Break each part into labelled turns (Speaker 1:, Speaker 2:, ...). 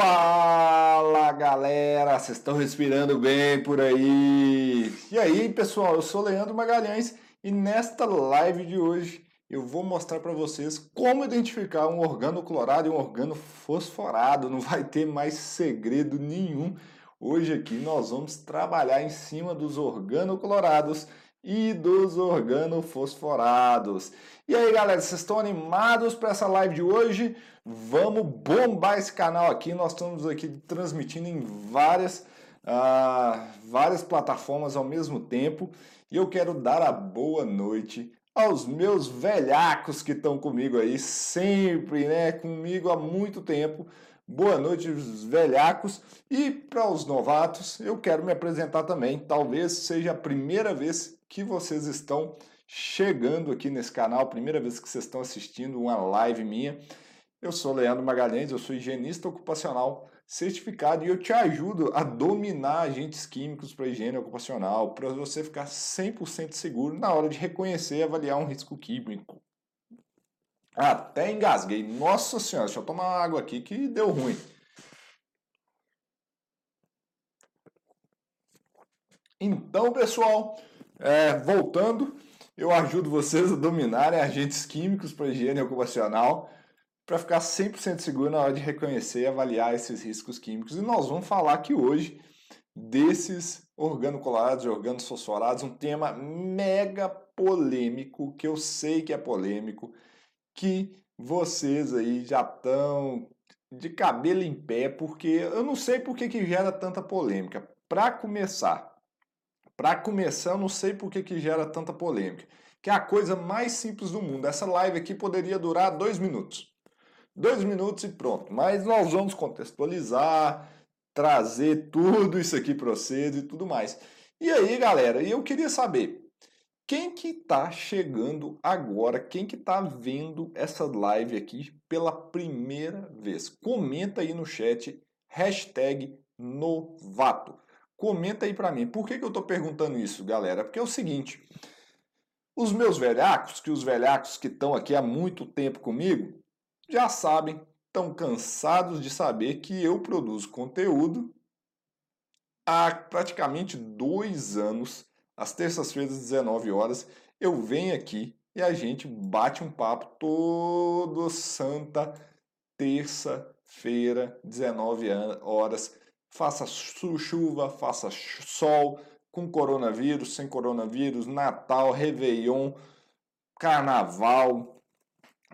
Speaker 1: Fala galera, vocês estão respirando bem por aí? E aí pessoal, eu sou Leandro Magalhães e nesta live de hoje eu vou mostrar para vocês como identificar um organo clorado e um organo fosforado. Não vai ter mais segredo nenhum. Hoje aqui nós vamos trabalhar em cima dos organoclorados e dos organofosforados. E aí, galera, vocês estão animados para essa live de hoje? Vamos bombar esse canal aqui. Nós estamos aqui transmitindo em várias, uh, várias plataformas ao mesmo tempo. E eu quero dar a boa noite aos meus velhacos que estão comigo aí sempre, né? Comigo há muito tempo. Boa noite, os velhacos. E para os novatos, eu quero me apresentar também. Talvez seja a primeira vez que vocês estão chegando aqui nesse canal, primeira vez que vocês estão assistindo uma live minha. Eu sou Leandro Magalhães, eu sou higienista ocupacional certificado e eu te ajudo a dominar agentes químicos para higiene ocupacional, para você ficar 100% seguro na hora de reconhecer e avaliar um risco químico. Até engasguei. Nossa senhora, deixa eu tomar água aqui que deu ruim. Então, pessoal, é, voltando, eu ajudo vocês a dominarem agentes químicos para higiene ocupacional para ficar 100% seguro na hora de reconhecer e avaliar esses riscos químicos. E nós vamos falar aqui hoje desses organoclorados e organos fosforados, um tema mega polêmico, que eu sei que é polêmico, que vocês aí já estão de cabelo em pé, porque eu não sei por que, que gera tanta polêmica. Para começar, para começar, eu não sei por que, que gera tanta polêmica. Que é a coisa mais simples do mundo. Essa live aqui poderia durar dois minutos. Dois minutos e pronto. Mas nós vamos contextualizar, trazer tudo isso aqui para vocês e tudo mais. E aí, galera, eu queria saber quem que está chegando agora, quem que está vendo essa live aqui pela primeira vez. Comenta aí no chat, hashtag novato. Comenta aí para mim. Por que, que eu estou perguntando isso, galera? Porque é o seguinte: os meus velhacos, que os velhacos que estão aqui há muito tempo comigo, já sabem, estão cansados de saber que eu produzo conteúdo há praticamente dois anos, às terças-feiras, 19 horas, eu venho aqui e a gente bate um papo todo santa terça-feira, 19 horas, faça chuva, faça sol, com coronavírus, sem coronavírus, Natal, Réveillon, Carnaval.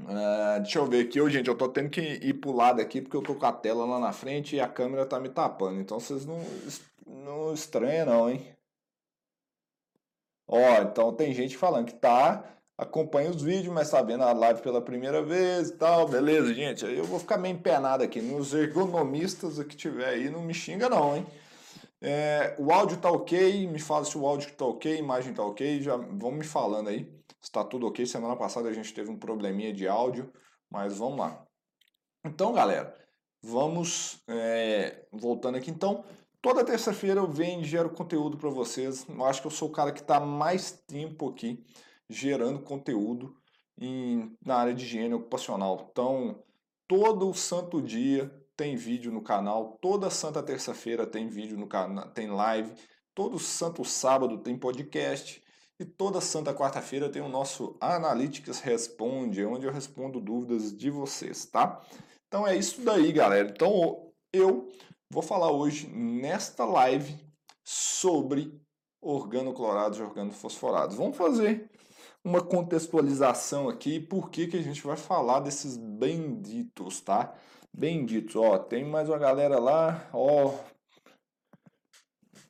Speaker 1: Uh, deixa eu ver aqui, oh, gente, eu tô tendo que ir pro lado aqui porque eu tô com a tela lá na frente e a câmera tá me tapando. Então vocês não, não estranham não, hein? Ó, então tem gente falando que tá acompanha os vídeos, mas tá vendo a live pela primeira vez e tal, beleza, gente? Aí eu vou ficar meio empenado aqui. Nos ergonomistas que tiver aí, não me xinga não, hein? É, o áudio tá ok, me fala se o áudio tá ok, a imagem tá ok, já vão me falando aí se tá tudo ok. Semana passada a gente teve um probleminha de áudio, mas vamos lá. Então, galera, vamos é, voltando aqui. Então, toda terça-feira eu venho e gero conteúdo para vocês. Eu acho que eu sou o cara que está mais tempo aqui gerando conteúdo em, na área de higiene ocupacional. Então, todo santo dia tem vídeo no canal, toda santa terça-feira tem vídeo no canal, tem live, todo santo sábado tem podcast e toda santa quarta-feira tem o nosso Analytics Responde, onde eu respondo dúvidas de vocês, tá? Então é isso daí, galera. Então eu vou falar hoje nesta live sobre organoclorados e organofosforados. Vamos fazer uma contextualização aqui, por que, que a gente vai falar desses benditos, tá? Benditos, ó, tem mais uma galera lá, ó,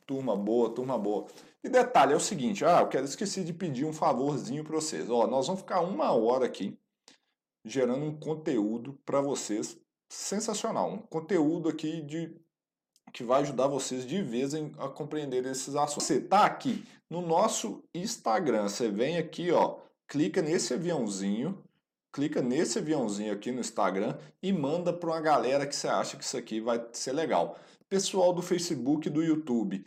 Speaker 1: turma boa, turma boa. E detalhe é o seguinte, ah, eu quero esqueci de pedir um favorzinho para vocês, ó, nós vamos ficar uma hora aqui gerando um conteúdo para vocês sensacional, um conteúdo aqui de que vai ajudar vocês de vez em, a compreender esses assuntos. Você tá aqui no nosso Instagram, você vem aqui, ó, clica nesse aviãozinho, clica nesse aviãozinho aqui no Instagram e manda para uma galera que você acha que isso aqui vai ser legal. Pessoal do Facebook e do YouTube,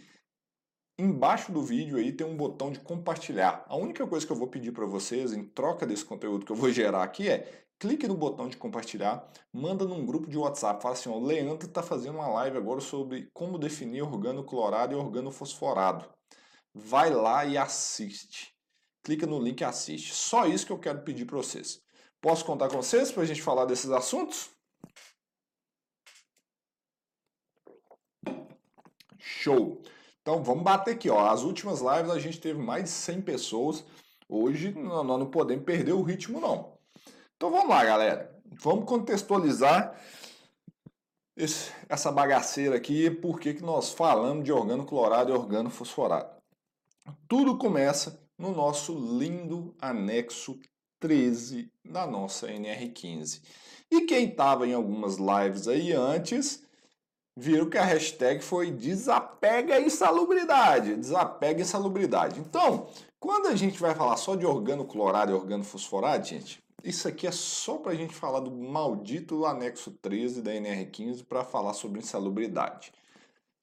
Speaker 1: embaixo do vídeo aí tem um botão de compartilhar. A única coisa que eu vou pedir para vocês em troca desse conteúdo que eu vou gerar aqui é clique no botão de compartilhar, manda num grupo de WhatsApp, fala assim, ó, Leandro está fazendo uma live agora sobre como definir organo clorado e organo fosforado. Vai lá e assiste. Clica no link e assiste. Só isso que eu quero pedir para vocês. Posso contar com vocês para a gente falar desses assuntos? Show! Então vamos bater aqui, ó. As últimas lives a gente teve mais de 100 pessoas. Hoje nós não podemos perder o ritmo, não. Então vamos lá, galera. Vamos contextualizar esse, essa bagaceira aqui, por que nós falamos de organo clorado e organo fosforado. Tudo começa no nosso lindo anexo 13 da nossa NR15. E quem estava em algumas lives aí antes, viram que a hashtag foi desapega insalubridade. Desapega insalubridade. Então, quando a gente vai falar só de organo clorado e organo fosforado, gente, isso aqui é só para a gente falar do maldito anexo 13 da NR15 para falar sobre insalubridade.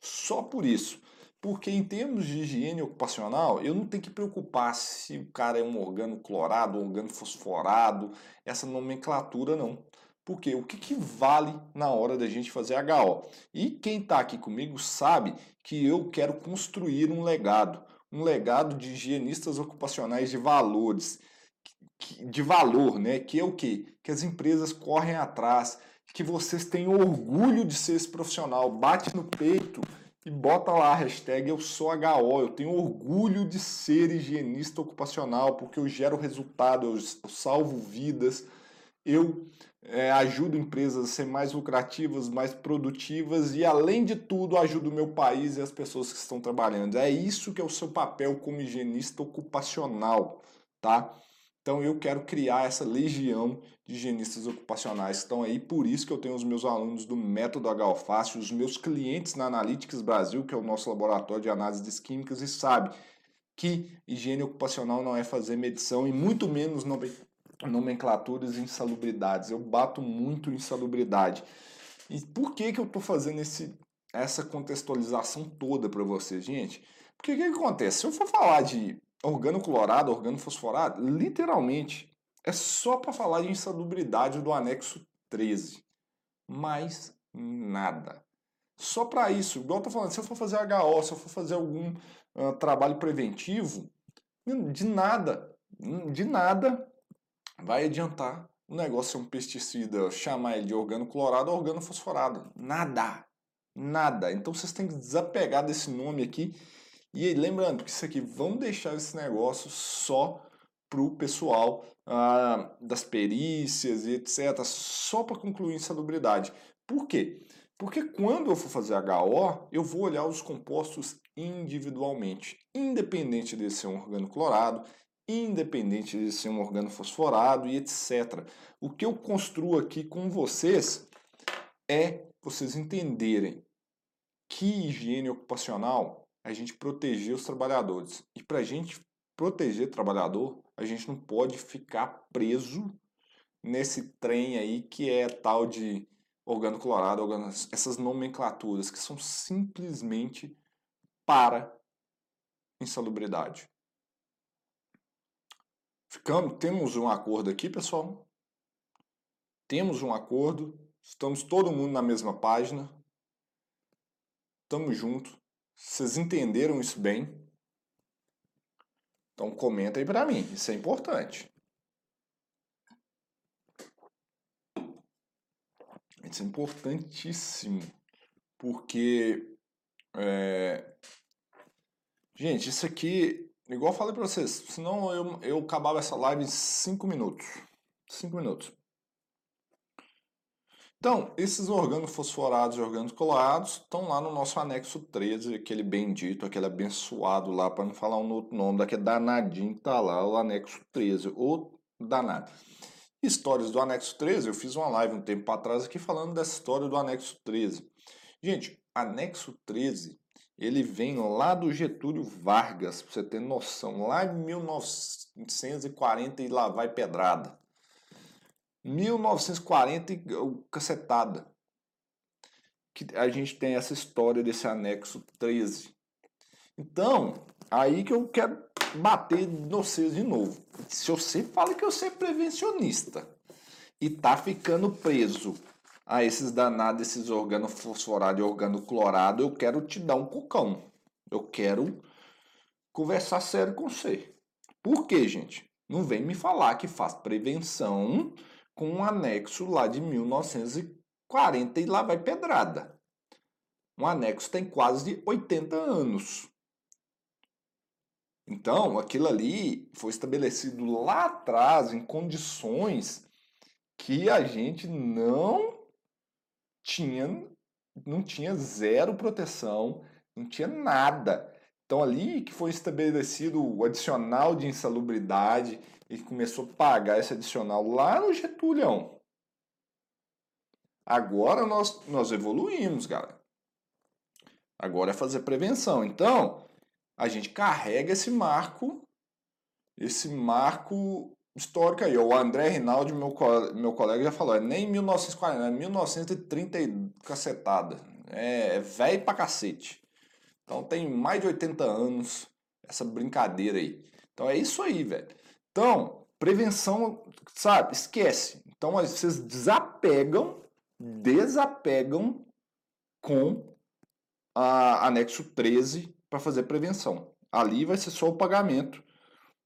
Speaker 1: Só por isso. Porque em termos de higiene ocupacional, eu não tenho que preocupar se o cara é um organo clorado, um organo fosforado, essa nomenclatura não. Porque o que, que vale na hora da gente fazer HO? E quem está aqui comigo sabe que eu quero construir um legado, um legado de higienistas ocupacionais de valores, de valor, né? Que é o quê? Que as empresas correm atrás, que vocês têm orgulho de ser esse profissional, bate no peito e bota lá a hashtag eu sou HO, eu tenho orgulho de ser higienista ocupacional, porque eu gero resultado, eu salvo vidas, eu é, ajudo empresas a ser mais lucrativas, mais produtivas e, além de tudo, ajudo o meu país e as pessoas que estão trabalhando. É isso que é o seu papel como higienista ocupacional, tá? Então eu quero criar essa legião de higienistas ocupacionais que estão aí, por isso que eu tenho os meus alunos do Método HOFácil, os meus clientes na Analytics Brasil, que é o nosso laboratório de análises químicas, e sabe que higiene ocupacional não é fazer medição e muito menos nomenclaturas e insalubridades. Eu bato muito em insalubridade. E por que, que eu estou fazendo esse, essa contextualização toda para vocês, gente? Porque o que, que acontece? Se eu for falar de organo clorado, organo fosforado, literalmente é só para falar de insalubridade do anexo 13. Mais nada. Só para isso, igual eu tô falando, se eu for fazer HO, se eu for fazer algum uh, trabalho preventivo, de nada, de nada vai adiantar o negócio ser um pesticida, chamar ele de organo clorado ou organo fosforado. Nada. Nada. Então vocês têm que desapegar desse nome aqui e lembrando que isso aqui, vamos deixar esse negócio só para o pessoal ah, das perícias e etc., só para concluir insalubridade. Por quê? Porque quando eu for fazer HO, eu vou olhar os compostos individualmente, independente de ser um organo clorado, independente de ser um organo fosforado e etc. O que eu construo aqui com vocês é vocês entenderem que higiene ocupacional a gente proteger os trabalhadores. E para a gente proteger o trabalhador, a gente não pode ficar preso nesse trem aí que é tal de organo clorado, organo, essas nomenclaturas que são simplesmente para insalubridade. Ficamos, temos um acordo aqui, pessoal. Temos um acordo, estamos todo mundo na mesma página. Estamos juntos. Vocês entenderam isso bem? Então comenta aí para mim, isso é importante. Isso é importantíssimo, porque é... gente, isso aqui, igual eu falei para vocês, senão eu, eu acabava essa live em 5 minutos. 5 minutos. Então, esses organos fosforados e colorados estão lá no nosso anexo 13, aquele bendito, aquele abençoado lá, para não falar um outro nome, daquele danadinho que está lá, o anexo 13, o danado. Histórias do anexo 13, eu fiz uma live um tempo atrás aqui falando dessa história do anexo 13. Gente, anexo 13, ele vem lá do Getúlio Vargas, para você ter noção, lá em 1940 e lá vai pedrada. 1940 cacetada. Que a gente tem essa história desse anexo 13. Então, aí que eu quero bater vocês de novo. Se você fala que você é prevencionista e tá ficando preso a esses danados, esses organofosforados e organoclorado, eu quero te dar um cucão. Eu quero conversar sério com você. Por quê, gente? Não vem me falar que faz prevenção com um anexo lá de 1940 e lá vai pedrada. Um anexo tem quase 80 anos. Então, aquilo ali foi estabelecido lá atrás em condições que a gente não tinha, não tinha zero proteção, não tinha nada. Então, ali que foi estabelecido o adicional de insalubridade e começou a pagar esse adicional lá no Getúlio. Agora nós, nós evoluímos, galera. Agora é fazer prevenção. Então, a gente carrega esse marco, esse marco histórico aí. O André Rinaldi, meu, meu colega, já falou, é nem 1940, é 1930 e cacetada. É, é velho pra cacete. Então tem mais de 80 anos essa brincadeira aí. Então é isso aí, velho. Então, prevenção, sabe, esquece. Então vocês desapegam, desapegam com a anexo 13 para fazer prevenção. Ali vai ser só o pagamento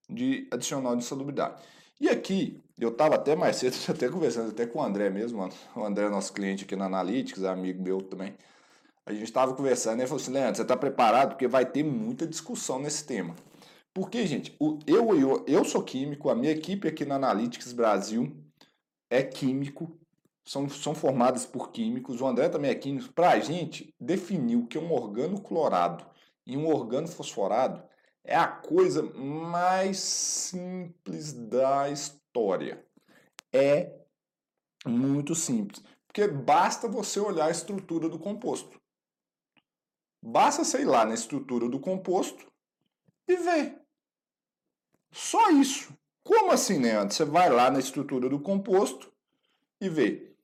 Speaker 1: de adicional de insalubridade. E aqui, eu estava até mais cedo, até conversando até com o André mesmo, o André nosso cliente aqui na Analytics, amigo meu também. A gente estava conversando e ele falou assim, Leandro, você está preparado? Porque vai ter muita discussão nesse tema. Porque, gente, eu, eu, eu sou químico, a minha equipe aqui na Analytics Brasil é químico, são, são formadas por químicos, o André também é químico. Para a gente definir o que é um organo clorado e um organo fosforado é a coisa mais simples da história. É muito simples. Porque basta você olhar a estrutura do composto. Basta, sei lá, na estrutura do composto e ver. Só isso. Como assim, né? Você vai lá na estrutura do composto e vê.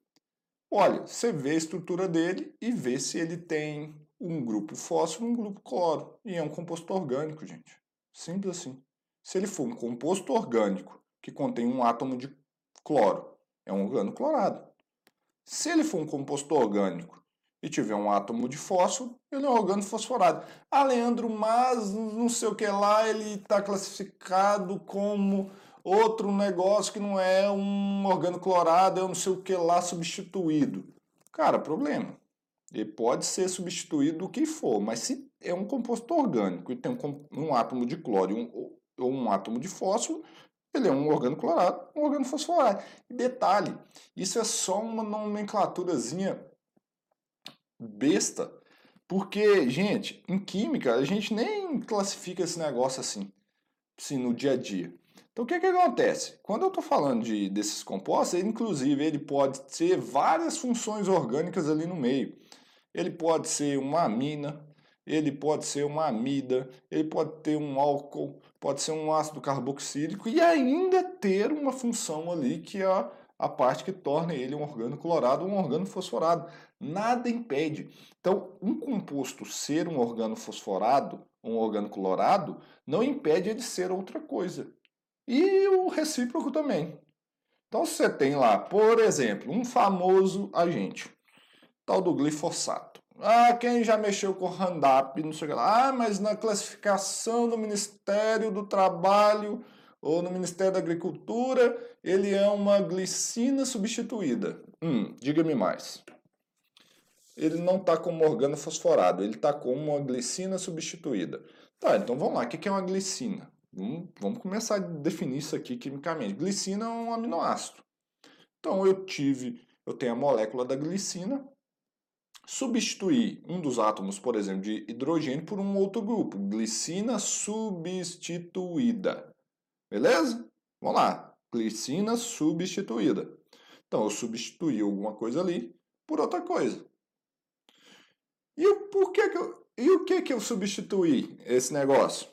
Speaker 1: Olha, você vê a estrutura dele e vê se ele tem um grupo fósforo um grupo cloro. E é um composto orgânico, gente. Simples assim. Se ele for um composto orgânico que contém um átomo de cloro, é um organo clorado. Se ele for um composto orgânico e tiver um átomo de fósforo, ele é um organo fosforado. Ah, Leandro, mas não sei o que lá, ele está classificado como outro negócio que não é um organo clorado, é um não sei o que lá substituído. Cara, problema. Ele pode ser substituído do que for, mas se é um composto orgânico e tem um, um átomo de cloro um, ou um átomo de fósforo, ele é um organo clorado, um organo fosforado. Detalhe, isso é só uma nomenclaturazinha besta, porque, gente, em química a gente nem classifica esse negócio assim, assim no dia a dia. Então o que, que acontece? Quando eu estou falando de, desses compostos, inclusive ele pode ter várias funções orgânicas ali no meio. Ele pode ser uma amina, ele pode ser uma amida, ele pode ter um álcool, pode ser um ácido carboxílico e ainda ter uma função ali que é a, parte que torna ele um organo clorado ou um organo fosforado. Nada impede. Então, um composto ser um organo fosforado, um organo clorado, não impede ele ser outra coisa. E o recíproco também. Então, você tem lá, por exemplo, um famoso agente, tal do glifosato. Ah, quem já mexeu com Roundup, não sei o que lá. Ah, mas na classificação do Ministério do Trabalho ou no Ministério da Agricultura, ele é uma glicina substituída. Hum, diga-me mais. Ele não está como organo fosforado, ele está como uma glicina substituída. Tá, então vamos lá, o que é uma glicina? Vamos começar a definir isso aqui quimicamente. Glicina é um aminoácido. Então eu tive, eu tenho a molécula da glicina, substituir um dos átomos, por exemplo, de hidrogênio por um outro grupo, glicina substituída. Beleza? Vamos lá, glicina substituída. Então eu substituí alguma coisa ali por outra coisa. E o porquê que eu, e o que que eu substituí esse negócio?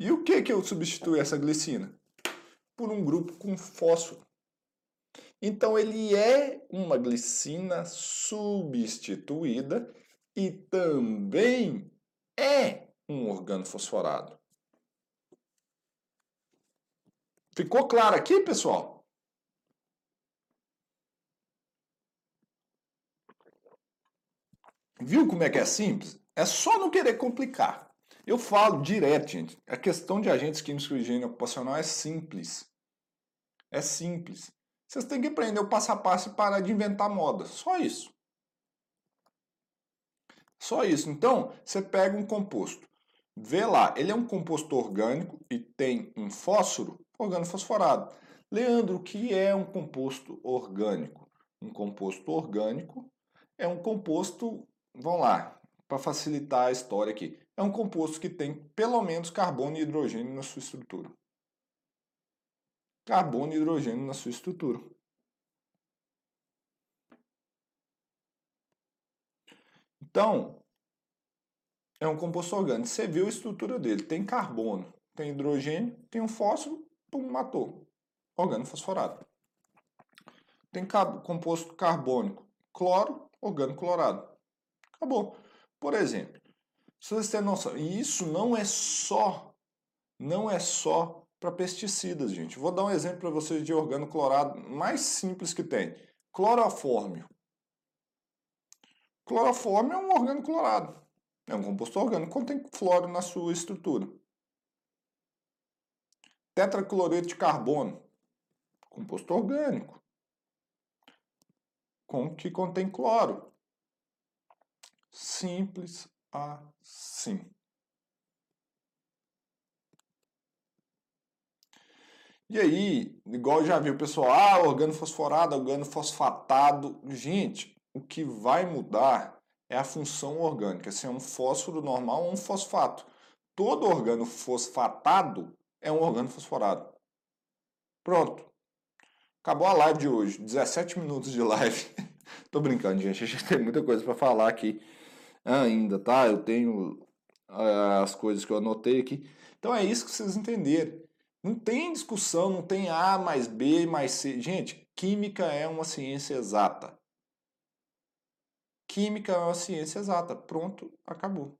Speaker 1: E o que, que eu substituo essa glicina? Por um grupo com fósforo. Então ele é uma glicina substituída e também é um organofosforado. Ficou claro aqui, pessoal? Viu como é que é simples? É só não querer complicar. Eu falo direto, gente. A questão de agentes químicos com higiene ocupacional é simples. É simples. Vocês têm que aprender o passo a passo e parar de inventar moda. Só isso. Só isso. Então, você pega um composto. Vê lá, ele é um composto orgânico e tem um fósforo organofosforado. Leandro, o que é um composto orgânico? Um composto orgânico é um composto, vamos lá, para facilitar a história aqui. É um composto que tem pelo menos carbono e hidrogênio na sua estrutura. Carbono e hidrogênio na sua estrutura. Então, é um composto orgânico. Você viu a estrutura dele. Tem carbono, tem hidrogênio, tem um fósforo pum, matou. Organofosforado. Tem composto carbônico, cloro, orgânico clorado. Acabou. Por exemplo, se vocês têm noção, e isso não é só, não é só para pesticidas, gente. Vou dar um exemplo para vocês de orgânico clorado mais simples que tem. Clorofórmio. Clorofórmio é um orgânico clorado. É um composto orgânico contém floro na sua estrutura. Tetracloreto de carbono, composto orgânico, com que contém cloro. Simples assim. E aí, igual já viu o pessoal, ah, organo fosforado, organo fosfatado. Gente, o que vai mudar é a função orgânica, se é um fósforo normal ou um fosfato. Todo organo fosfatado é um organo fosforado. Pronto. Acabou a live de hoje. 17 minutos de live. Tô brincando, gente. A gente tem muita coisa para falar aqui ainda, tá? Eu tenho uh, as coisas que eu anotei aqui. Então é isso que vocês entenderem. Não tem discussão, não tem A mais B mais C. Gente, química é uma ciência exata. Química é uma ciência exata. Pronto, acabou.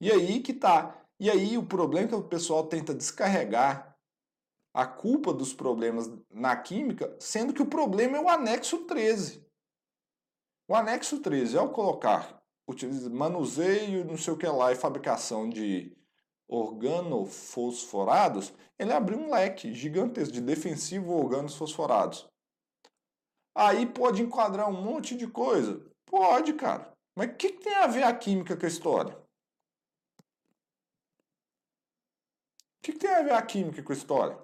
Speaker 1: E aí que tá. E aí o problema é que o pessoal tenta descarregar a culpa dos problemas na química, sendo que o problema é o anexo 13. O anexo 13, ao colocar manuseio, não sei o que lá, e fabricação de organofosforados, ele abriu um leque gigantesco de defensivo organos fosforados. Aí pode enquadrar um monte de coisa? Pode, cara. Mas o que, que tem a ver a química com a história? Que, que tem a ver a química com a história?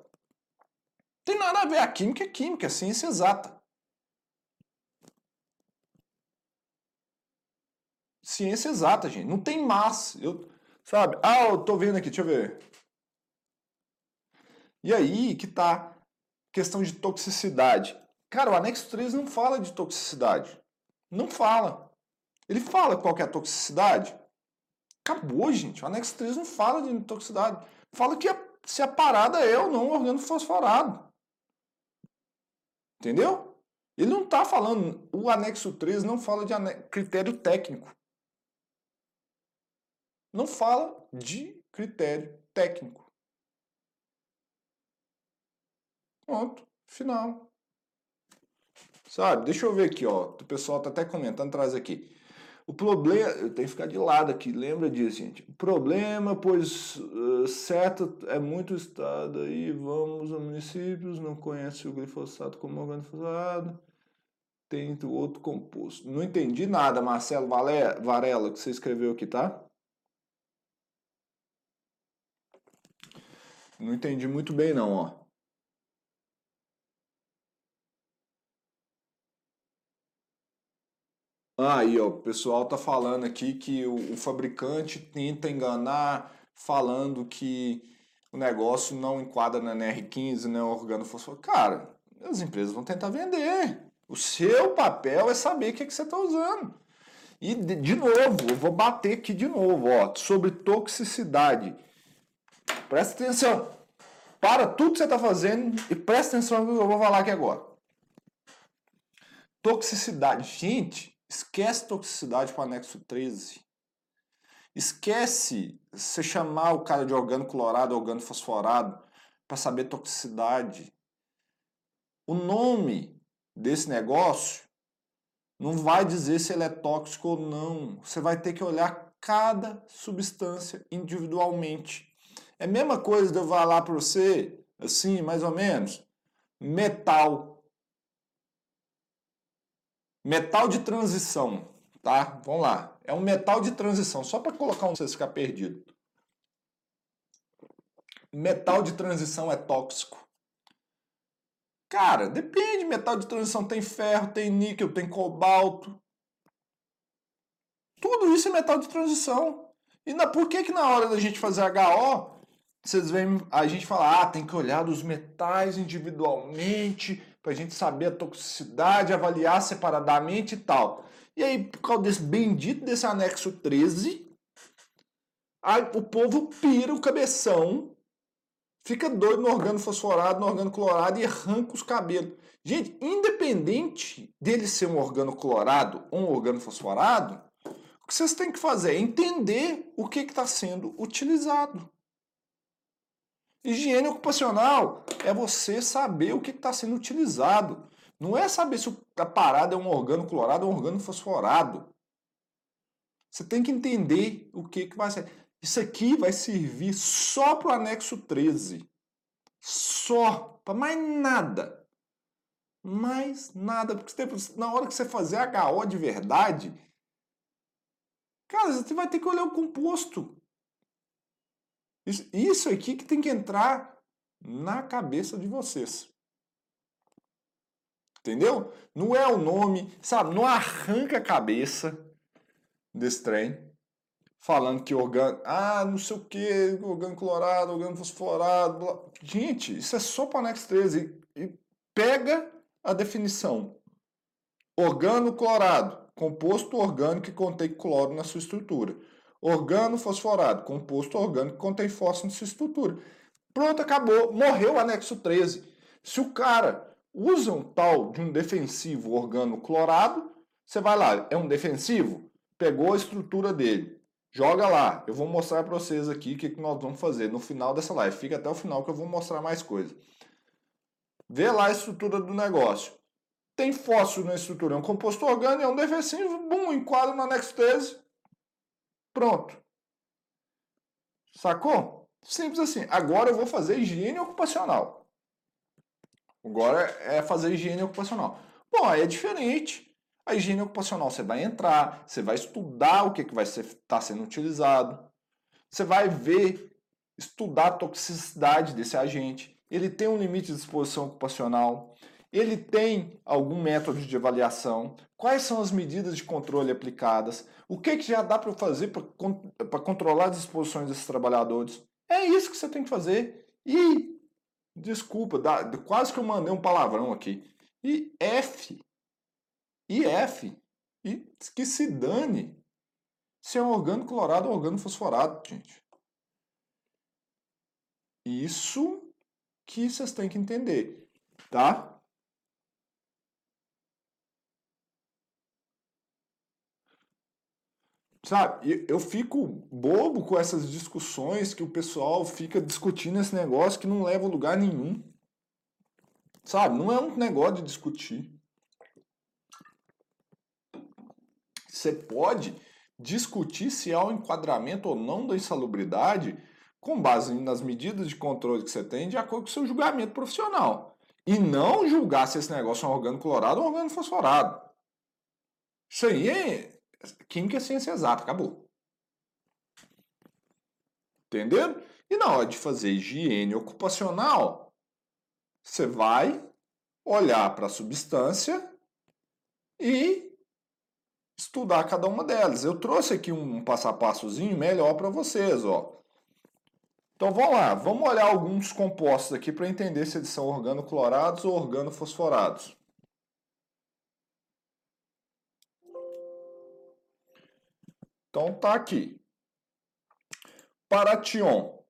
Speaker 1: Tem nada a ver. A química é química, é ciência exata. Ciência exata, gente. Não tem massa. Eu, sabe? Ah, eu tô vendo aqui, deixa eu ver. E aí que tá questão de toxicidade. Cara, o anexo 3 não fala de toxicidade. Não fala. Ele fala qual é a toxicidade. Acabou, gente. O anexo 3 não fala de toxicidade fala que a, se a parada é ou não um organo fosforado. Entendeu? Ele não está falando, o anexo 13 não fala de critério técnico. Não fala de critério técnico. Pronto, final. Sabe, deixa eu ver aqui, ó. O pessoal tá até comentando, traz aqui. O problema, eu tenho que ficar de lado aqui, lembra disso, gente. O problema, pois uh, certo é muito estado aí, vamos aos municípios, não conhece o glifosato como organofosfato, tem outro composto. Não entendi nada, Marcelo Varela, que você escreveu aqui, tá? Não entendi muito bem não, ó. Aí, ó, o pessoal tá falando aqui que o, o fabricante tenta enganar, falando que o negócio não enquadra na NR15, né, organofosforo. Cara, as empresas vão tentar vender. O seu papel é saber o que, é que você está usando. E, de, de novo, eu vou bater aqui de novo, ó, sobre toxicidade. Presta atenção. Para tudo que você está fazendo e presta atenção no que eu vou falar aqui agora. Toxicidade. Gente, Esquece toxicidade para o anexo 13. Esquece você chamar o cara de organo clorado, organo fosforado, para saber toxicidade. O nome desse negócio não vai dizer se ele é tóxico ou não. Você vai ter que olhar cada substância individualmente. É a mesma coisa de eu falar para você, assim, mais ou menos, metal. Metal de transição, tá? Vamos lá. É um metal de transição, só para colocar um vocês ficar perdido. Metal de transição é tóxico. Cara, depende. Metal de transição tem ferro, tem níquel, tem cobalto. Tudo isso é metal de transição. E na, por que que na hora da gente fazer HO, vocês veem a gente falar, ah, tem que olhar os metais individualmente para a gente saber a toxicidade, avaliar separadamente e tal. E aí, por causa desse bendito desse anexo 13, aí o povo pira o cabeção, fica doido no organo fosforado, no organo clorado e arranca os cabelos. Gente, independente dele ser um organo clorado ou um organo fosforado, o que vocês têm que fazer é entender o que está sendo utilizado. Higiene ocupacional é você saber o que está sendo utilizado. Não é saber se a parada é um organo clorado ou um organo fosforado. Você tem que entender o que, que vai ser. Isso aqui vai servir só para o anexo 13. Só. Para mais nada. Mais nada. Porque na hora que você fazer HO de verdade, cara, você vai ter que olhar o composto. Isso, isso aqui que tem que entrar na cabeça de vocês. Entendeu? Não é o nome, sabe? Não arranca a cabeça desse trem falando que organo. Ah, não sei o que, organo clorado, organo fosforado. Blá. Gente, isso é só para anexo 13. E, e pega a definição. Organo clorado, composto orgânico que contém cloro na sua estrutura. Organo fosforado, composto orgânico que contém fósforo na sua estrutura. Pronto, acabou. Morreu o anexo 13. Se o cara usa um tal de um defensivo organoclorado, você vai lá, é um defensivo? Pegou a estrutura dele, joga lá. Eu vou mostrar para vocês aqui o que, que nós vamos fazer no final dessa live. Fica até o final que eu vou mostrar mais coisa. Vê lá a estrutura do negócio. Tem fósforo na estrutura, é um composto orgânico, é um defensivo, bum, enquadra no anexo 13. Pronto. Sacou? Simples assim. Agora eu vou fazer higiene ocupacional. Agora é fazer higiene ocupacional. Bom, aí é diferente. A higiene ocupacional você vai entrar, você vai estudar o que, que vai estar tá sendo utilizado, você vai ver, estudar a toxicidade desse agente. Ele tem um limite de exposição ocupacional, ele tem algum método de avaliação, quais são as medidas de controle aplicadas, o que, que já dá para fazer para controlar as exposições desses trabalhadores. É isso que você tem que fazer. E Desculpa, dá, quase que eu mandei um palavrão aqui. E F. E F. E que se dane. Se é um organo clorado ou organo fosforado, gente. Isso que vocês têm que entender, tá? Sabe, eu fico bobo com essas discussões que o pessoal fica discutindo esse negócio que não leva a lugar nenhum. Sabe, não é um negócio de discutir. Você pode discutir se há um enquadramento ou não da insalubridade com base nas medidas de controle que você tem de acordo com o seu julgamento profissional. E não julgar se esse negócio é um organo clorado ou um organo fosforado. Isso aí é, Química é ciência exata, acabou. Entendendo? E na hora de fazer higiene ocupacional, você vai olhar para a substância e estudar cada uma delas. Eu trouxe aqui um passo a passozinho melhor para vocês, ó. Então vamos lá, vamos olhar alguns compostos aqui para entender se eles são organoclorados ou organofosforados. Então tá aqui. Paration.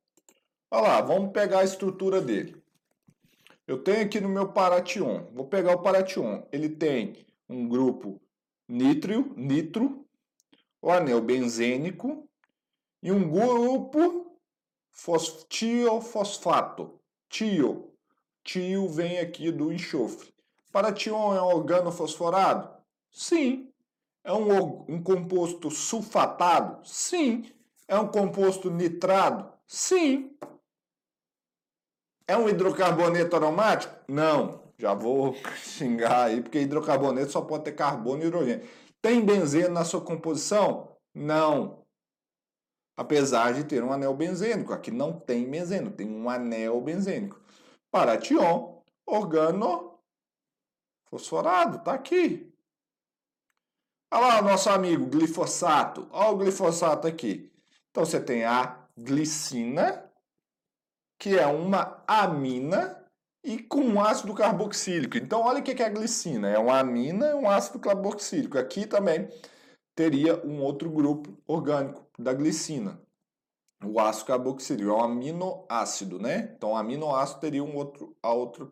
Speaker 1: Olha lá, vamos pegar a estrutura dele. Eu tenho aqui no meu Paration, vou pegar o Paration. Ele tem um grupo nítrio, nitro, o anel benzênico e um grupo fos, tiofosfato. Tio. Tio vem aqui do enxofre. Paratión é um organofosforado? Sim. É um, um composto sulfatado? Sim. É um composto nitrado? Sim. É um hidrocarboneto aromático? Não. Já vou xingar aí, porque hidrocarboneto só pode ter carbono e hidrogênio. Tem benzeno na sua composição? Não. Apesar de ter um anel benzênico. Aqui não tem benzeno, tem um anel benzênico. Paratión, organo fosforado, tá aqui. Olha lá o nosso amigo glifosato. Olha o glifosato aqui. Então você tem a glicina, que é uma amina e com um ácido carboxílico. Então olha o que é a glicina. É uma amina e um ácido carboxílico. Aqui também teria um outro grupo orgânico da glicina. O ácido carboxílico é um aminoácido, né? Então, o aminoácido teria um outro, a outro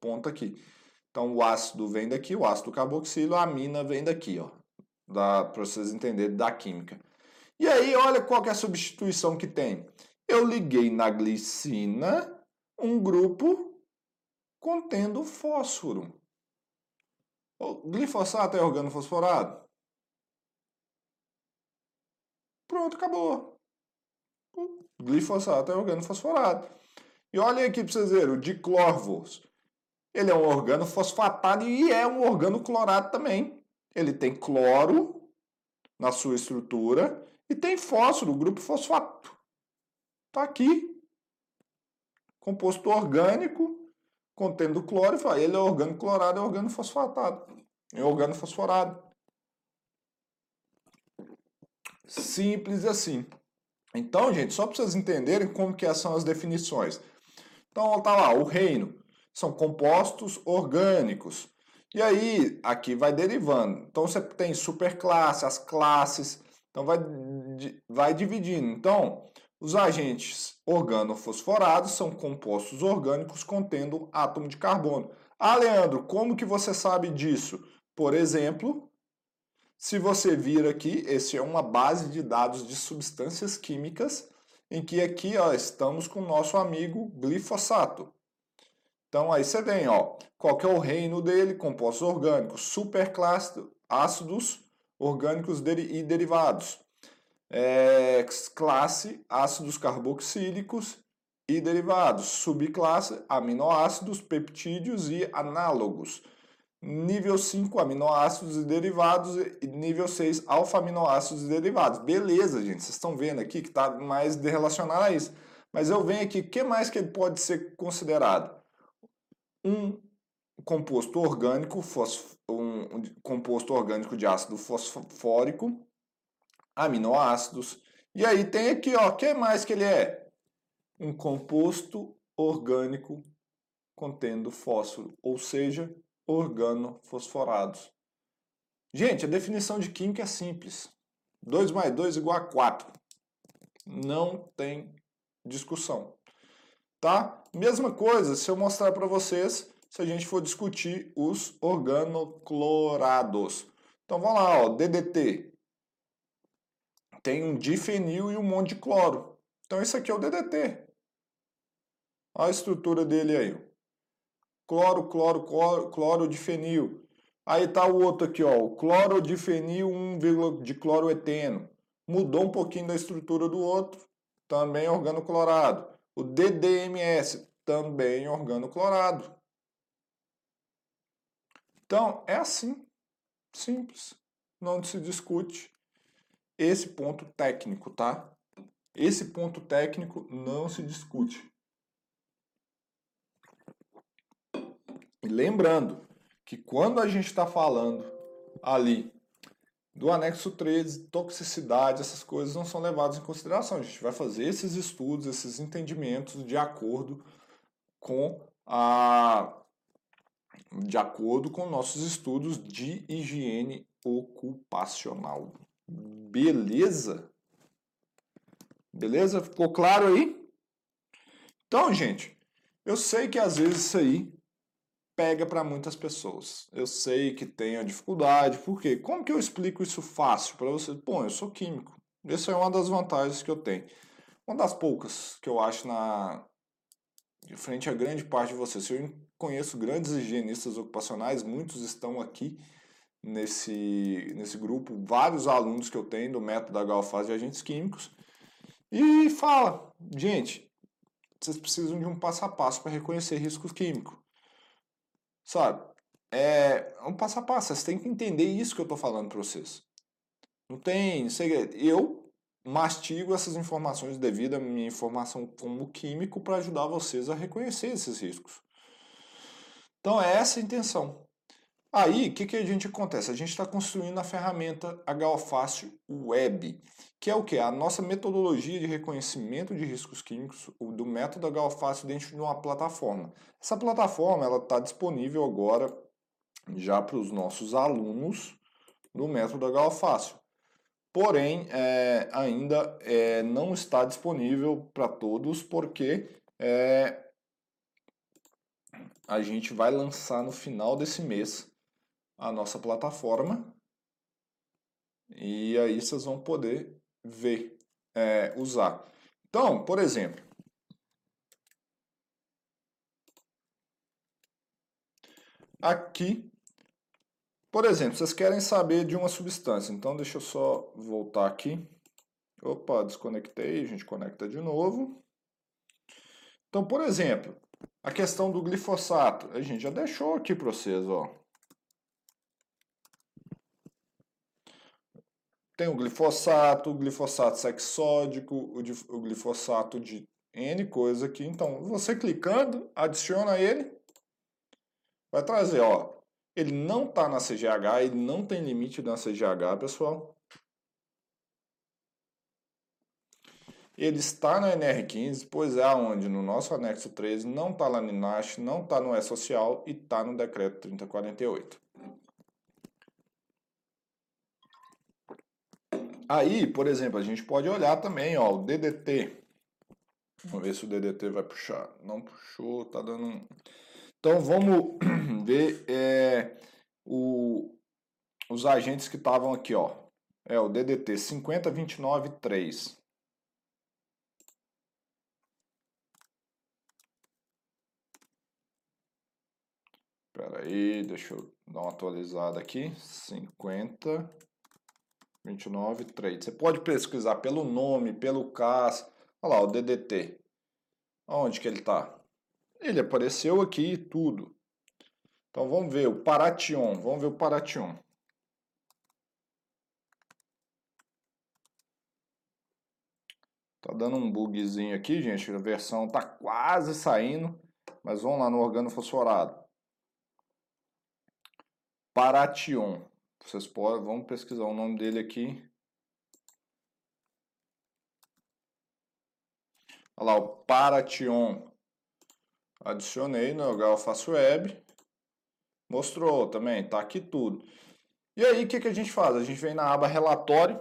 Speaker 1: ponto aqui. Então, o ácido vem daqui, o ácido carboxílico, a amina vem daqui, ó para vocês entenderem da química. E aí, olha qual é a substituição que tem. Eu liguei na glicina um grupo contendo fósforo. O glifosato é organofosforado? Pronto, acabou. O glifosato é organofosforado. E olhem aqui para vocês verem, o diclorvos. Ele é um organo fosfatado e é um organo clorado também ele tem cloro na sua estrutura e tem fósforo, grupo fosfato. Está aqui. Composto orgânico contendo cloro, ele é organo clorado, é organo fosfatado. É organo fosforado. Simples assim. Então, gente, só para vocês entenderem como que são as definições. Então, tá lá, o reino são compostos orgânicos e aí, aqui vai derivando. Então, você tem superclasse, as classes, então vai, vai dividindo. Então, os agentes organofosforados são compostos orgânicos contendo átomo de carbono. Ah, Leandro, como que você sabe disso? Por exemplo, se você vir aqui, esse é uma base de dados de substâncias químicas, em que aqui ó, estamos com o nosso amigo glifosato. Então aí você vem, ó, qual que é o reino dele? Compostos orgânicos, superclasse, ácidos orgânicos e derivados. É, classe, ácidos carboxílicos e derivados. Subclasse, aminoácidos, peptídeos e análogos. Nível 5, aminoácidos e derivados. E nível 6, alfa-aminoácidos e derivados. Beleza, gente. Vocês estão vendo aqui que está mais relacionado a isso. Mas eu venho aqui, o que mais que ele pode ser considerado? Um composto orgânico, um composto orgânico de ácido fosfórico, aminoácidos. E aí tem aqui, ó, que mais que ele é? Um composto orgânico contendo fósforo, ou seja, organofosforados. Gente, a definição de química é simples. 2 mais 2 igual a 4. Não tem discussão tá? Mesma coisa se eu mostrar para vocês se a gente for discutir os organoclorados. Então vamos lá, ó, DDT. Tem um difenil e um monte de cloro. Então esse aqui é o DDT. Olha a estrutura dele aí. Cloro, cloro, cloro, cloro difenil. Aí tá o outro aqui, ó, o clorodifenil 1, de cloroeteno. Mudou um pouquinho da estrutura do outro, também organoclorado. O DDMS, também organoclorado. Então, é assim. Simples. Não se discute esse ponto técnico, tá? Esse ponto técnico não se discute. E lembrando que quando a gente está falando ali do anexo 13, toxicidade, essas coisas não são levadas em consideração. A gente vai fazer esses estudos, esses entendimentos de acordo com a de acordo com nossos estudos de higiene ocupacional. Beleza? Beleza? Ficou claro aí? Então, gente, eu sei que às vezes isso aí pega para muitas pessoas. Eu sei que tem a dificuldade, porque como que eu explico isso fácil para você? Bom, eu sou químico. Essa é uma das vantagens que eu tenho. Uma das poucas que eu acho na frente a grande parte de vocês. Eu conheço grandes higienistas ocupacionais, muitos estão aqui nesse, nesse grupo, vários alunos que eu tenho do método da Galfaz de agentes químicos, e fala, gente, vocês precisam de um passo a passo para reconhecer risco químico. Sabe? É um passo a passo, vocês têm que entender isso que eu estou falando para vocês. Não tem segredo. Eu mastigo essas informações devido à minha informação como químico para ajudar vocês a reconhecer esses riscos. Então é essa a intenção. Aí, o que, que a gente acontece? A gente está construindo a ferramenta HOFácil Web, que é o que? A nossa metodologia de reconhecimento de riscos químicos do método HOFácil dentro de uma plataforma. Essa plataforma ela está disponível agora já para os nossos alunos do método HOFácil porém é, ainda é, não está disponível para todos porque é, a gente vai lançar no final desse mês a nossa plataforma e aí vocês vão poder ver, é, usar. Então, por exemplo, aqui por exemplo, vocês querem saber de uma substância, então deixa eu só voltar aqui. Opa, desconectei, a gente conecta de novo. Então, por exemplo, a questão do glifosato, a gente já deixou aqui para vocês, ó. Tem o glifosato, o glifosato sexódico, o glifosato de N coisa aqui. Então, você clicando, adiciona ele, vai trazer, ó, ele não está na CGH, ele não tem limite na CGH, pessoal. Ele está na NR15, pois é aonde no nosso anexo 13 não está lá no INASH, não está no E-Social e está no decreto 3048. Aí, por exemplo, a gente pode olhar também ó, o DDT. Vamos ver se o DDT vai puxar. Não puxou, tá dando um... Então vamos ver é, o, os agentes que estavam aqui, ó. É o DDT 50293. Espera aí, deixa eu dar uma atualizada aqui. 50 29 3. Você pode pesquisar pelo nome, pelo CAS. Olha lá, o DDT. Onde que ele está? Ele apareceu aqui tudo. Então vamos ver o Paration. Vamos ver o Paration. Tá dando um bugzinho aqui, gente. A versão tá quase saindo. Mas vamos lá no organofosforado. Paration. Vocês podem, vamos pesquisar o nome dele aqui. Olha lá, o Paration. Adicionei no Alface Web. Mostrou também, tá aqui tudo. E aí, o que, que a gente faz? A gente vem na aba relatório.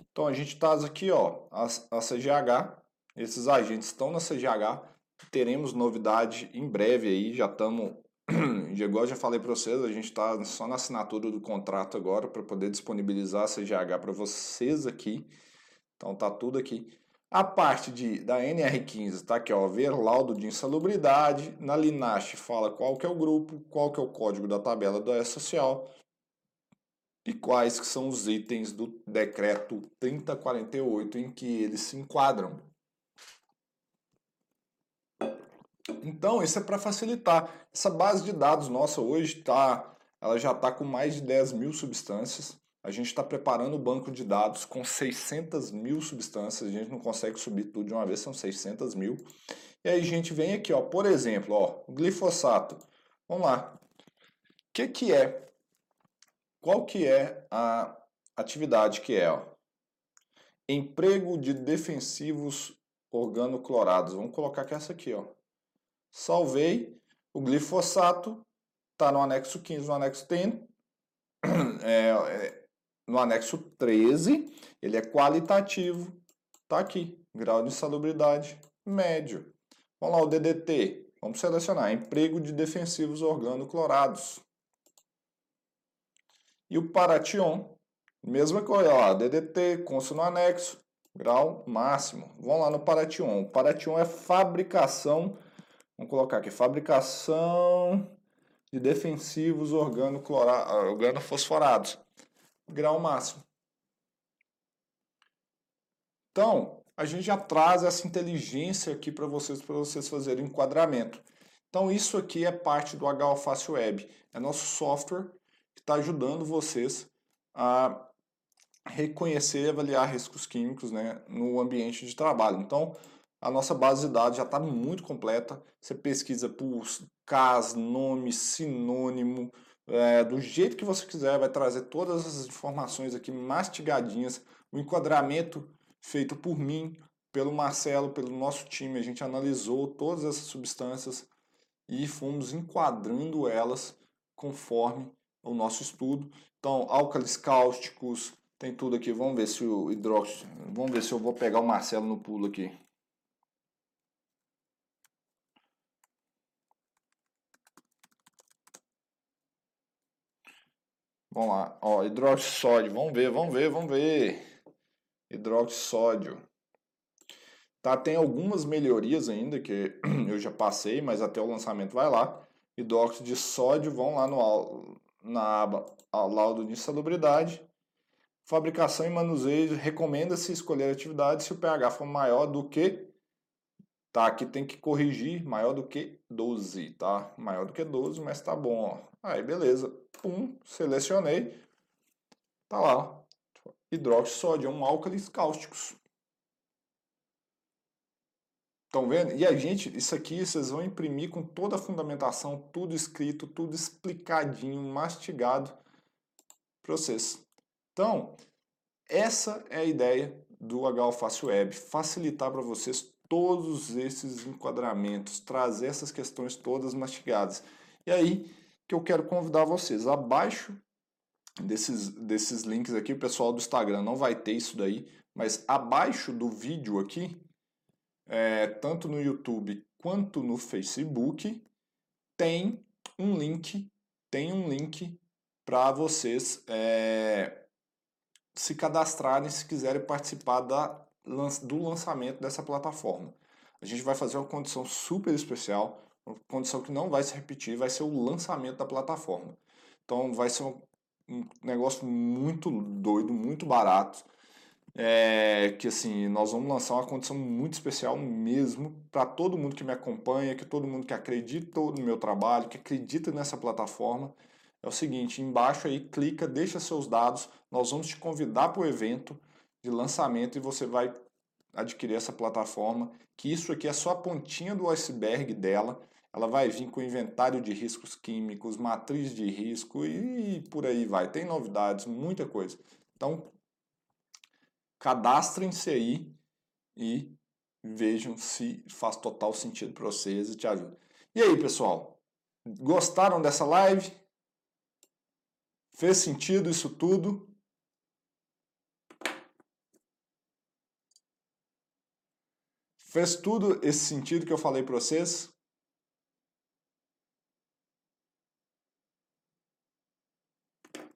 Speaker 1: Então, a gente traz aqui, ó, a, a CGH. Esses agentes estão na CGH. Teremos novidade em breve aí. Já estamos, igual já falei para vocês, a gente está só na assinatura do contrato agora para poder disponibilizar a CGH para vocês aqui. Então, tá tudo aqui. A parte de, da NR15 está aqui, ó, ver laudo de insalubridade. Na Linache fala qual que é o grupo, qual que é o código da tabela da social e quais que são os itens do decreto 3048 em que eles se enquadram. Então, isso é para facilitar. Essa base de dados nossa hoje tá, ela já está com mais de 10 mil substâncias. A gente está preparando o banco de dados com 600 mil substâncias, a gente não consegue subir tudo de uma vez, são 600 mil. E aí a gente vem aqui, ó, por exemplo, ó, glifosato. Vamos lá. O que, que é? Qual que é a atividade que é? Ó? Emprego de defensivos organoclorados. Vamos colocar aqui essa aqui, ó. Salvei. O glifosato está no anexo 15, no anexo 10. É, é, no anexo 13, ele é qualitativo, tá aqui, grau de insalubridade médio. Vamos lá, o DDT, Vamos selecionar emprego de defensivos organoclorados. E o Paration, mesma coisa, ó, DDT, consta no anexo, grau máximo. Vamos lá no Paration. O Paration é fabricação, vamos colocar aqui, fabricação de defensivos organofosforados. Grau máximo. Então, a gente já traz essa inteligência aqui para vocês, para vocês fazerem enquadramento. Então, isso aqui é parte do HOFácil Web. É nosso software está ajudando vocês a reconhecer e avaliar riscos químicos né, no ambiente de trabalho. Então, a nossa base de dados já está muito completa. Você pesquisa por CAS, nome, sinônimo, é, do jeito que você quiser, vai trazer todas as informações aqui mastigadinhas. O enquadramento feito por mim, pelo Marcelo, pelo nosso time, a gente analisou todas essas substâncias e fomos enquadrando elas conforme o nosso estudo. Então, álcalis cáusticos, tem tudo aqui. Vamos ver se o hidróxido. Vamos ver se eu vou pegar o Marcelo no pulo aqui. Vamos lá, ó, hidróxido sódio, vamos ver, vamos ver, vamos ver. Hidróxido sódio. Tá, tem algumas melhorias ainda que eu já passei, mas até o lançamento vai lá. Hidróxido de sódio, vão lá no, na aba laudo de insalubridade. Fabricação e manuseio, recomenda-se escolher atividade se o pH for maior do que, tá, aqui tem que corrigir, maior do que 12, tá? Maior do que 12, mas tá bom, ó. Aí, beleza. Pum, selecionei. Tá lá, hidróxido é um álcalis cáusticos. Estão vendo? E a gente, isso aqui vocês vão imprimir com toda a fundamentação, tudo escrito, tudo explicadinho, mastigado para vocês. Então, essa é a ideia do HAlfácil Web, facilitar para vocês todos esses enquadramentos, trazer essas questões todas mastigadas. E aí que eu quero convidar vocês, abaixo desses, desses links aqui, o pessoal do Instagram não vai ter isso daí, mas abaixo do vídeo aqui, é, tanto no YouTube quanto no Facebook, tem um link, tem um link para vocês é, se cadastrarem se quiserem participar da, do lançamento dessa plataforma. A gente vai fazer uma condição super especial, uma condição que não vai se repetir, vai ser o lançamento da plataforma. Então vai ser um, negócio muito doido, muito barato é, que assim, nós vamos lançar uma condição muito especial mesmo para todo mundo que me acompanha, que todo mundo que acredita no meu trabalho, que acredita nessa plataforma. É o seguinte, embaixo aí, clica, deixa seus dados, nós vamos te convidar para o evento de lançamento e você vai adquirir essa plataforma, que isso aqui é só a pontinha do iceberg dela, ela vai vir com inventário de riscos químicos, matriz de risco e por aí vai. Tem novidades, muita coisa. Então, Cadastrem-se aí e vejam se faz total sentido para vocês e te ajuda. E aí, pessoal? Gostaram dessa live? Fez sentido isso tudo? Fez tudo esse sentido que eu falei para vocês?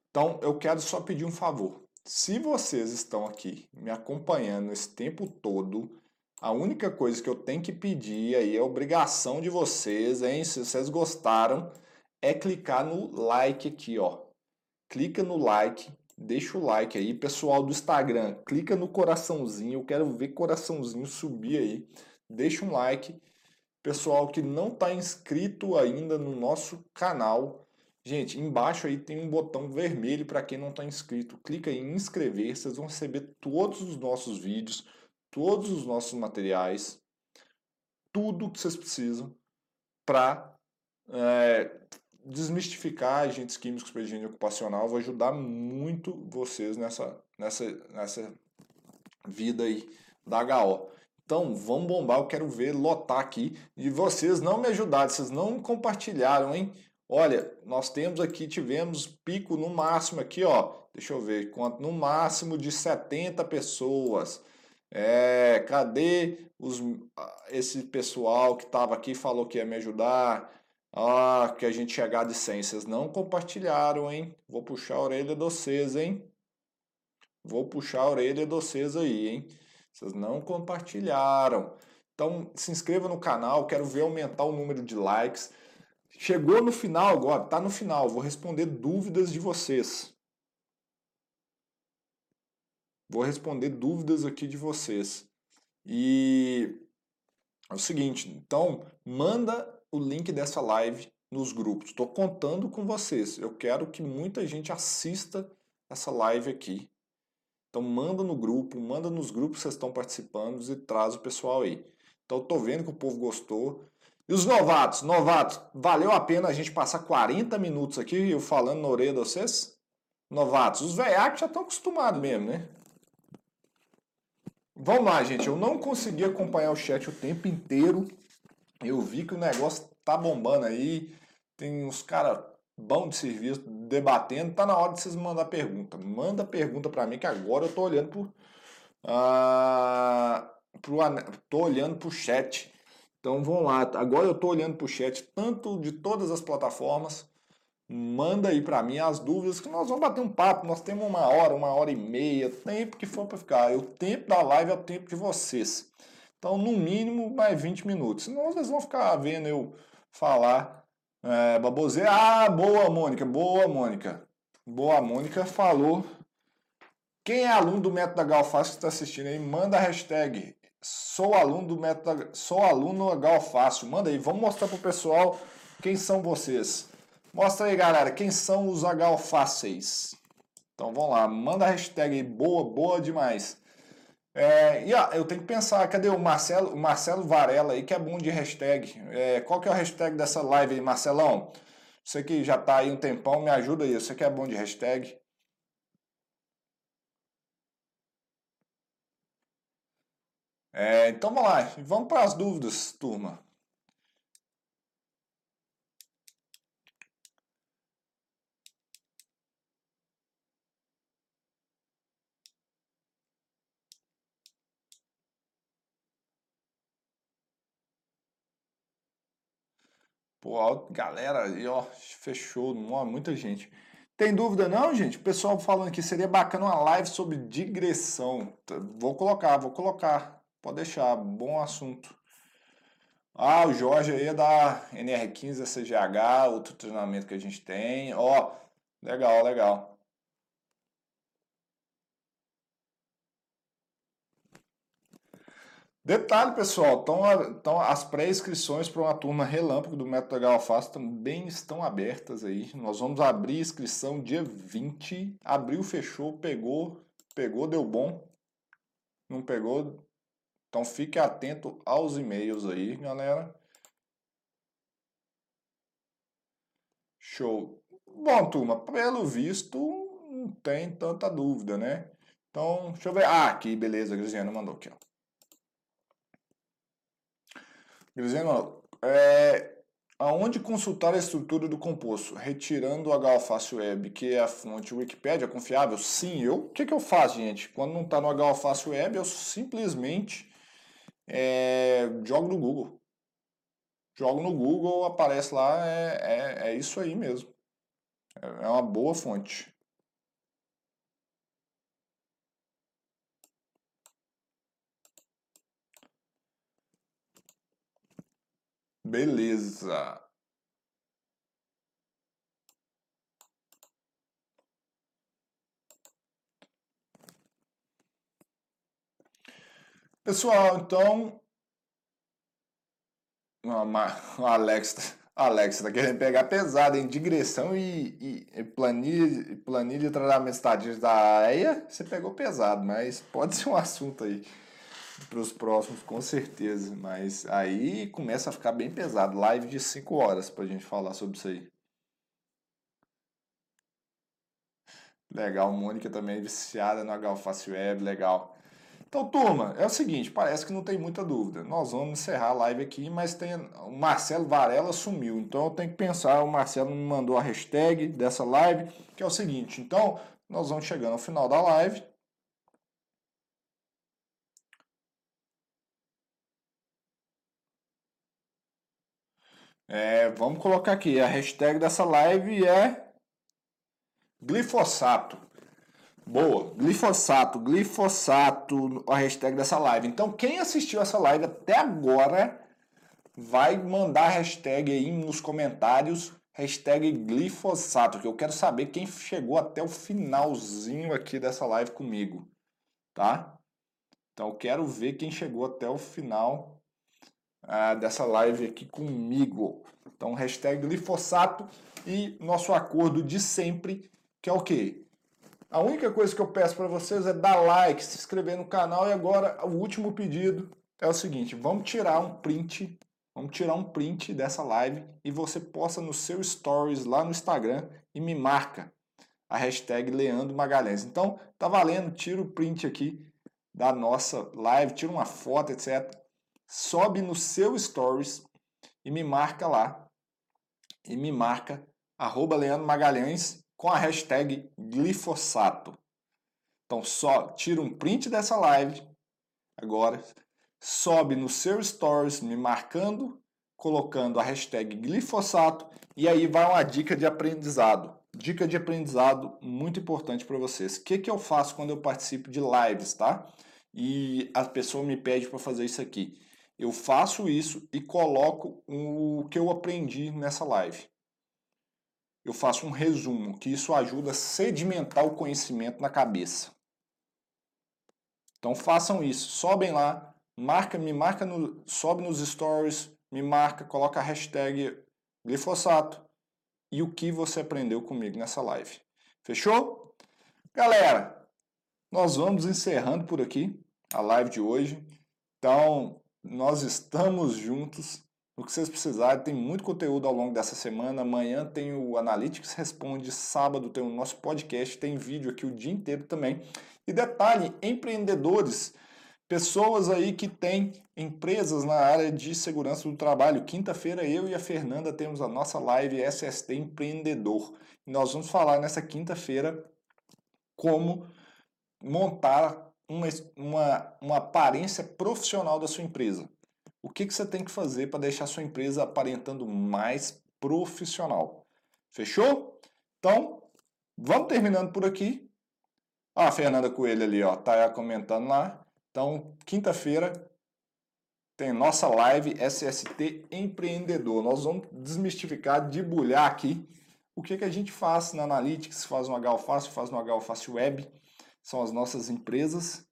Speaker 1: Então, eu quero só pedir um favor. Se vocês estão aqui me acompanhando esse tempo todo, a única coisa que eu tenho que pedir aí, é obrigação de vocês, hein? Se vocês gostaram, é clicar no like aqui, ó. Clica no like, deixa o like aí. Pessoal do Instagram, clica no coraçãozinho, eu quero ver coraçãozinho subir aí. Deixa um like. Pessoal que não está inscrito ainda no nosso canal, Gente, embaixo aí tem um botão vermelho para quem não está inscrito. Clica em inscrever, vocês vão receber todos os nossos vídeos, todos os nossos materiais, tudo que vocês precisam para é, desmistificar agentes químicos para higiene ocupacional. Vou ajudar muito vocês nessa, nessa, nessa vida aí da HO. Então, vamos bombar, eu quero ver lotar aqui. E vocês não me ajudaram, vocês não compartilharam, hein? Olha, nós temos aqui, tivemos pico no máximo aqui, ó, deixa eu ver, quanto no máximo de 70 pessoas. É, cadê os, esse pessoal que estava aqui falou que ia me ajudar? Ah, que a gente chegar de 100. Vocês não compartilharam, hein? Vou puxar a orelha de vocês, hein? Vou puxar a orelha de vocês aí, hein? Vocês não compartilharam. Então, se inscreva no canal, quero ver aumentar o número de likes. Chegou no final agora, tá no final, vou responder dúvidas de vocês. Vou responder dúvidas aqui de vocês. E é o seguinte, então manda o link dessa live nos grupos. Estou contando com vocês. Eu quero que muita gente assista essa live aqui. Então manda no grupo, manda nos grupos que vocês estão participando e traz o pessoal aí. Então tô vendo que o povo gostou. E os novatos, novatos, valeu a pena a gente passar 40 minutos aqui eu falando na orelha de vocês? Novatos, os velhacos já estão acostumados mesmo, né? Vamos lá, gente. Eu não consegui acompanhar o chat o tempo inteiro. Eu vi que o negócio tá bombando aí. Tem uns caras bons de serviço debatendo. Tá na hora de vocês mandar pergunta. Manda pergunta para mim que agora eu tô olhando por. Ah, pro, tô olhando pro chat. Então vamos lá. Agora eu tô olhando pro chat tanto de todas as plataformas. Manda aí para mim as dúvidas que nós vamos bater um papo. Nós temos uma hora, uma hora e meia, tempo que for para ficar. O tempo da live é o tempo de vocês. Então, no mínimo, mais 20 minutos. Senão vocês vão ficar vendo eu falar é, baboseira. Ah, boa, Mônica. Boa, Mônica. Boa, Mônica falou. Quem é aluno do método da Galfácio que está assistindo aí, manda a hashtag sou aluno do método, sou aluno Galfácio. Manda aí, vamos mostrar pro pessoal quem são vocês. Mostra aí, galera, quem são os H-fáceis. Então vamos lá, manda a hashtag aí, boa, boa demais. É, e ó, eu tenho que pensar, cadê o Marcelo, o Marcelo Varela aí, que é bom de hashtag. É, qual que é o hashtag dessa live aí, Marcelão? Você que já tá aí um tempão, me ajuda aí, você que é bom de hashtag. É, então vamos lá, vamos para as dúvidas, turma. Pô, galera, e ó, fechou, ó, muita gente. Tem dúvida não, gente? O pessoal falando que seria bacana uma live sobre digressão. Vou colocar, vou colocar. Pode deixar, bom assunto. Ah, o Jorge aí é da NR15 CGH, outro treinamento que a gente tem. Ó, legal, legal. Detalhe, pessoal, então, as pré-inscrições para uma turma relâmpago do Método Galfaço também estão abertas aí. Nós vamos abrir inscrição dia 20. Abriu, fechou, pegou, pegou, deu bom. Não pegou? Então fique atento aos e-mails aí, galera. Show. Bom, turma, pelo visto não tem tanta dúvida, né? Então, deixa eu ver. Ah, aqui, beleza, a Grisiana mandou aqui, ó. Dizendo, é, aonde consultar a estrutura do composto? Retirando o HAlface Web, que é a fonte Wikipedia confiável? Sim, eu. O que, que eu faço, gente? Quando não está no HAlface Web, eu simplesmente é, jogo no Google. Jogo no Google, aparece lá, é, é, é isso aí mesmo. É, é uma boa fonte. Beleza. Pessoal, então. O Alex, Alex tá querendo pegar pesado em digressão e, e, planilha, planilha de tratamento estatístico da AEA. Você pegou pesado, mas pode ser um assunto aí para os próximos, com certeza. Mas aí começa a ficar bem pesado. Live de 5 horas para a gente falar sobre isso aí. Legal, Mônica também viciada no H-Face Web, legal. Então, turma, é o seguinte, parece que não tem muita dúvida. Nós vamos encerrar a live aqui, mas tem o Marcelo Varela sumiu. Então eu tenho que pensar, o Marcelo me mandou a hashtag dessa live, que é o seguinte. Então, nós vamos chegando ao final da live. É, vamos colocar aqui, a hashtag dessa live é glifosato. Boa, glifosato, glifosato, a hashtag dessa live. Então, quem assistiu essa live até agora vai mandar a hashtag aí nos comentários, hashtag glifosato, que eu quero saber quem chegou até o finalzinho aqui dessa live comigo, tá? Então, eu quero ver quem chegou até o final ah, dessa live aqui comigo. Então, hashtag glifosato e nosso acordo de sempre, que é o quê? A única coisa que eu peço para vocês é dar like, se inscrever no canal e agora o último pedido é o seguinte, vamos tirar um print, vamos tirar um print dessa live e você posta no seu stories lá no Instagram e me marca a hashtag Leandro Magalhães. Então, tá valendo, tira o print aqui da nossa live, tira uma foto, etc. Sobe no seu stories e me marca lá. E me marca arroba Leandro Magalhães com a hashtag glifosato. Então só tira um print dessa live agora, sobe no seu stories me marcando, colocando a hashtag glifosato e aí vai uma dica de aprendizado. Dica de aprendizado muito importante para vocês. O que, que eu faço quando eu participo de lives, tá? E a pessoa me pede para fazer isso aqui. Eu faço isso e coloco o que eu aprendi nessa live eu faço um resumo, que isso ajuda a sedimentar o conhecimento na cabeça. Então façam isso, sobem lá, marca, me marca no, sobe nos stories, me marca, coloca a hashtag glifosato e o que você aprendeu comigo nessa live. Fechou? Galera, nós vamos encerrando por aqui a live de hoje. Então, nós estamos juntos. O que vocês precisarem, tem muito conteúdo ao longo dessa semana. Amanhã tem o Analytics Responde, sábado tem o nosso podcast, tem vídeo aqui o dia inteiro também. E detalhe, empreendedores, pessoas aí que têm empresas na área de segurança do trabalho. Quinta-feira eu e a Fernanda temos a nossa live SST Empreendedor. E nós vamos falar nessa quinta-feira como montar uma, uma, uma aparência profissional da sua empresa. O que, que você tem que fazer para deixar sua empresa aparentando mais profissional? Fechou? Então, vamos terminando por aqui. Ah, a Fernanda Coelho ali, ó, tá comentando lá. Então, quinta-feira tem nossa live SST Empreendedor. Nós vamos desmistificar, debulhar aqui o que, que a gente faz na Analytics, faz no HAlface, faz no HAlface Web. São as nossas empresas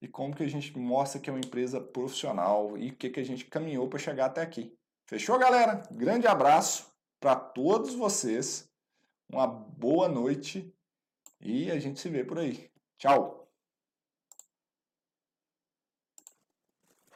Speaker 1: e como que a gente mostra que é uma empresa profissional e o que, que a gente caminhou para chegar até aqui. Fechou, galera? Grande abraço para todos vocês, uma boa noite e a gente se vê por aí. Tchau!